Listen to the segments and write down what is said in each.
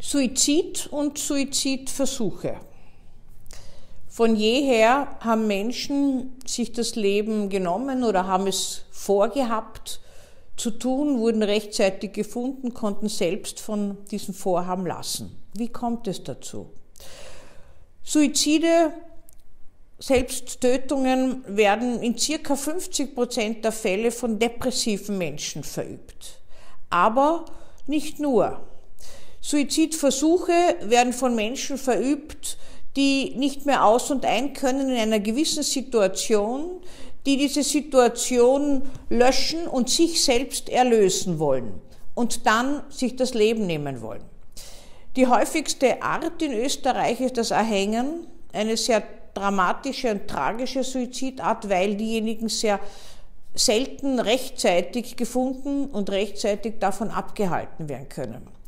Suizid und Suizidversuche. Von jeher haben Menschen sich das Leben genommen oder haben es vorgehabt zu tun, wurden rechtzeitig gefunden, konnten selbst von diesem Vorhaben lassen. Wie kommt es dazu? Suizide, Selbsttötungen werden in circa 50 Prozent der Fälle von depressiven Menschen verübt. Aber nicht nur. Suizidversuche werden von Menschen verübt, die nicht mehr aus und ein können in einer gewissen Situation, die diese Situation löschen und sich selbst erlösen wollen und dann sich das Leben nehmen wollen. Die häufigste Art in Österreich ist das Erhängen, eine sehr dramatische und tragische Suizidart, weil diejenigen sehr selten rechtzeitig gefunden und rechtzeitig davon abgehalten werden können.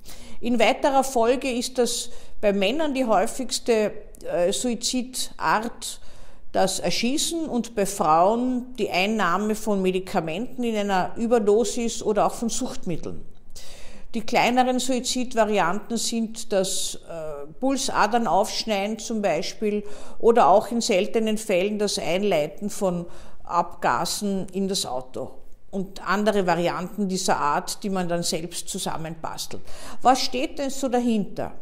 In weiterer Folge ist das bei Männern die häufigste äh, Suizidart das Erschießen und bei Frauen die Einnahme von Medikamenten in einer Überdosis oder auch von Suchtmitteln. Die kleineren Suizidvarianten sind das äh, Pulsadern aufschneiden zum Beispiel oder auch in seltenen Fällen das Einleiten von Abgasen in das Auto und andere Varianten dieser Art, die man dann selbst zusammenbastelt. Was steht denn so dahinter?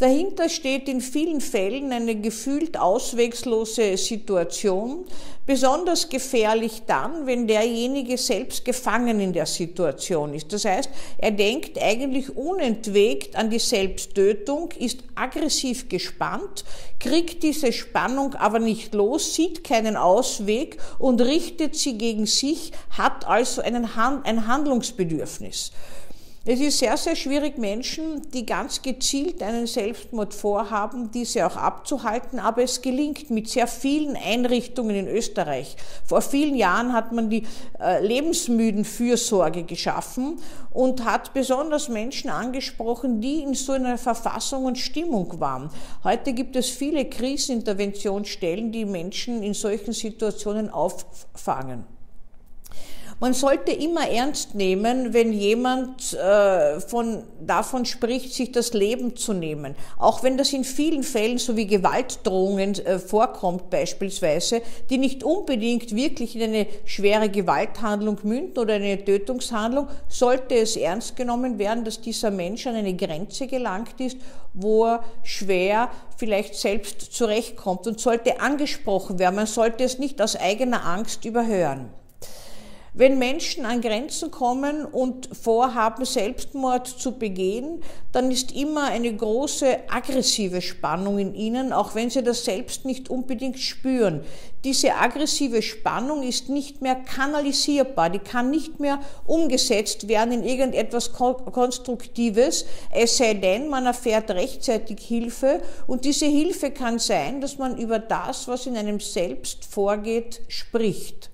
Dahinter steht in vielen Fällen eine gefühlt auswegslose Situation, besonders gefährlich dann, wenn derjenige selbst gefangen in der Situation ist. Das heißt, er denkt eigentlich unentwegt an die Selbsttötung, ist aggressiv gespannt, kriegt diese Spannung aber nicht los, sieht keinen Ausweg und richtet sie gegen sich, hat also einen, ein Handlungsbedürfnis. Es ist sehr, sehr schwierig, Menschen, die ganz gezielt einen Selbstmord vorhaben, diese auch abzuhalten, aber es gelingt mit sehr vielen Einrichtungen in Österreich. Vor vielen Jahren hat man die äh, Lebensmüdenfürsorge geschaffen und hat besonders Menschen angesprochen, die in so einer Verfassung und Stimmung waren. Heute gibt es viele Kriseninterventionsstellen, die Menschen in solchen Situationen auffangen. Man sollte immer ernst nehmen, wenn jemand äh, von, davon spricht, sich das Leben zu nehmen. Auch wenn das in vielen Fällen so wie Gewaltdrohungen äh, vorkommt beispielsweise, die nicht unbedingt wirklich in eine schwere Gewalthandlung münden oder eine Tötungshandlung, sollte es ernst genommen werden, dass dieser Mensch an eine Grenze gelangt ist, wo er schwer vielleicht selbst zurechtkommt und sollte angesprochen werden. Man sollte es nicht aus eigener Angst überhören. Wenn Menschen an Grenzen kommen und vorhaben, Selbstmord zu begehen, dann ist immer eine große aggressive Spannung in ihnen, auch wenn sie das selbst nicht unbedingt spüren. Diese aggressive Spannung ist nicht mehr kanalisierbar, die kann nicht mehr umgesetzt werden in irgendetwas Konstruktives, es sei denn, man erfährt rechtzeitig Hilfe und diese Hilfe kann sein, dass man über das, was in einem selbst vorgeht, spricht.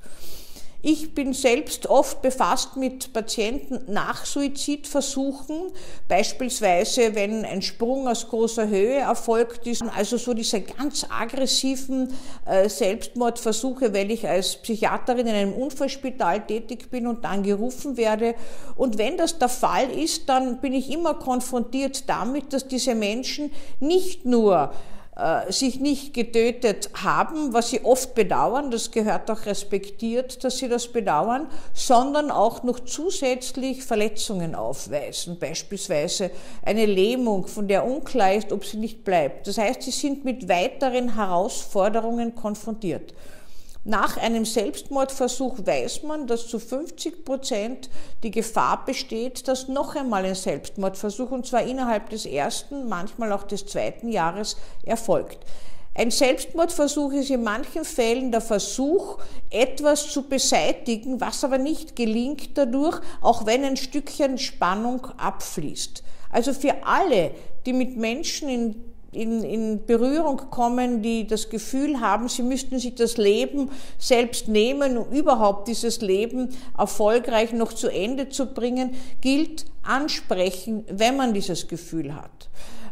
Ich bin selbst oft befasst mit Patienten nach Suizidversuchen, beispielsweise wenn ein Sprung aus großer Höhe erfolgt ist, also so diese ganz aggressiven äh, Selbstmordversuche, weil ich als Psychiaterin in einem Unfallspital tätig bin und dann gerufen werde. Und wenn das der Fall ist, dann bin ich immer konfrontiert damit, dass diese Menschen nicht nur sich nicht getötet haben, was sie oft bedauern, das gehört auch respektiert, dass sie das bedauern, sondern auch noch zusätzlich Verletzungen aufweisen, beispielsweise eine Lähmung, von der unklar ist, ob sie nicht bleibt. Das heißt, sie sind mit weiteren Herausforderungen konfrontiert. Nach einem Selbstmordversuch weiß man, dass zu 50 Prozent die Gefahr besteht, dass noch einmal ein Selbstmordversuch, und zwar innerhalb des ersten, manchmal auch des zweiten Jahres, erfolgt. Ein Selbstmordversuch ist in manchen Fällen der Versuch, etwas zu beseitigen, was aber nicht gelingt dadurch, auch wenn ein Stückchen Spannung abfließt. Also für alle, die mit Menschen in in, in Berührung kommen, die das Gefühl haben, sie müssten sich das Leben selbst nehmen, um überhaupt dieses Leben erfolgreich noch zu Ende zu bringen, gilt, ansprechen, wenn man dieses Gefühl hat.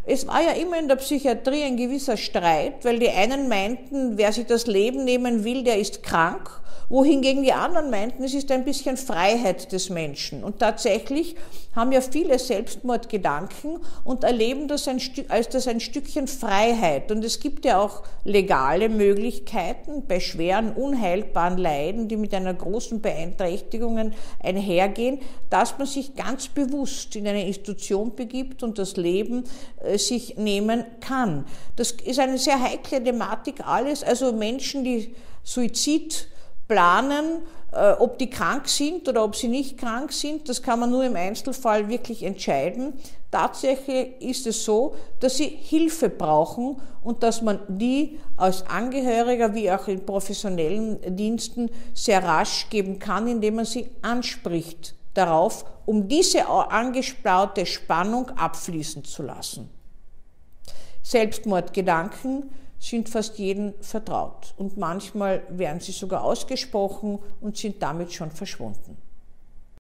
Es war ja immer in der Psychiatrie ein gewisser Streit, weil die einen meinten, wer sich das Leben nehmen will, der ist krank wohingegen die anderen meinten, es ist ein bisschen Freiheit des Menschen. Und tatsächlich haben ja viele Selbstmordgedanken und erleben das ein als das ein Stückchen Freiheit. Und es gibt ja auch legale Möglichkeiten bei schweren, unheilbaren Leiden, die mit einer großen Beeinträchtigung einhergehen, dass man sich ganz bewusst in eine Institution begibt und das Leben äh, sich nehmen kann. Das ist eine sehr heikle Thematik alles. Also Menschen, die Suizid planen, äh, ob die krank sind oder ob sie nicht krank sind. Das kann man nur im Einzelfall wirklich entscheiden. Tatsächlich ist es so, dass sie Hilfe brauchen und dass man die als Angehöriger wie auch in professionellen Diensten sehr rasch geben kann, indem man sie anspricht darauf, um diese angestaute Spannung abfließen zu lassen. Selbstmordgedanken sind fast jedem vertraut und manchmal werden sie sogar ausgesprochen und sind damit schon verschwunden.